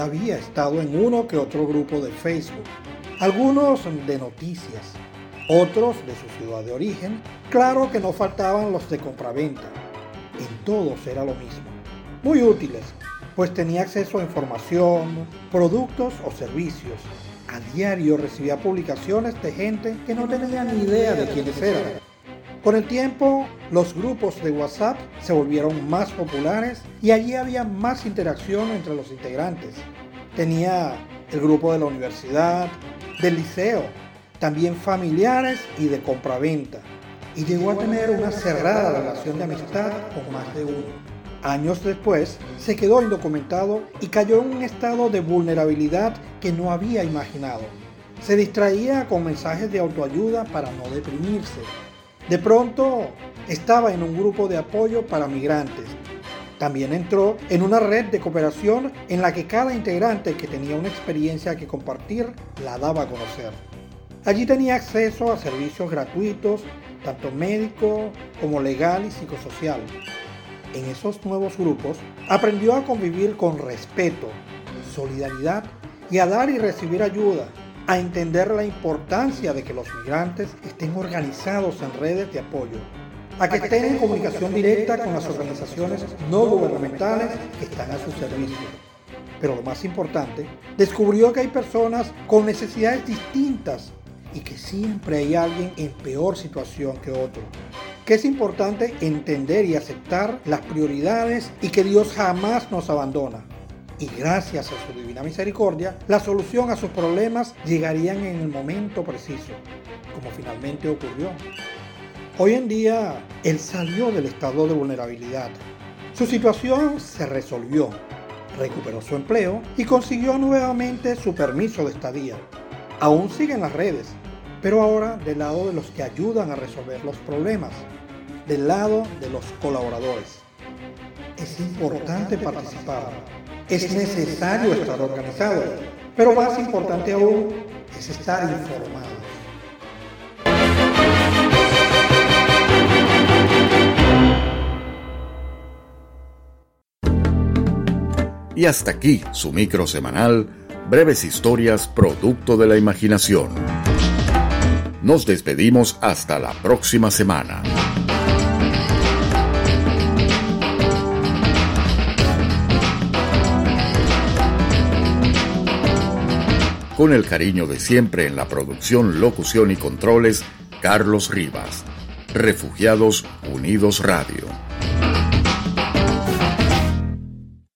Había estado en uno que otro grupo de Facebook, algunos de noticias, otros de su ciudad de origen, claro que no faltaban los de compraventa. En todos era lo mismo. Muy útiles, pues tenía acceso a información, productos o servicios. A diario recibía publicaciones de gente que no tenía ni idea de quiénes eran. Con el tiempo, los grupos de WhatsApp se volvieron más populares y allí había más interacción entre los integrantes. Tenía el grupo de la universidad, del liceo, también familiares y de compraventa. Y llegó a tener una cerrada relación de amistad con más de uno. Años después, se quedó indocumentado y cayó en un estado de vulnerabilidad que no había imaginado. Se distraía con mensajes de autoayuda para no deprimirse de pronto estaba en un grupo de apoyo para migrantes. También entró en una red de cooperación en la que cada integrante que tenía una experiencia que compartir la daba a conocer. Allí tenía acceso a servicios gratuitos, tanto médico como legal y psicosocial. En esos nuevos grupos aprendió a convivir con respeto, solidaridad y a dar y recibir ayuda a entender la importancia de que los migrantes estén organizados en redes de apoyo, a que estén en comunicación directa con las organizaciones no gubernamentales que están a su servicio. Pero lo más importante, descubrió que hay personas con necesidades distintas y que siempre hay alguien en peor situación que otro. Que es importante entender y aceptar las prioridades y que Dios jamás nos abandona y gracias a su divina misericordia, la solución a sus problemas llegarían en el momento preciso, como finalmente ocurrió. Hoy en día, él salió del estado de vulnerabilidad. Su situación se resolvió, recuperó su empleo y consiguió nuevamente su permiso de estadía. Aún sigue en las redes, pero ahora del lado de los que ayudan a resolver los problemas, del lado de los colaboradores. Es importante participar es necesario estar organizado, pero más importante aún es estar informado. Y hasta aquí su micro semanal, breves historias producto de la imaginación. Nos despedimos hasta la próxima semana. Con el cariño de siempre en la producción, locución y controles, Carlos Rivas. Refugiados Unidos Radio.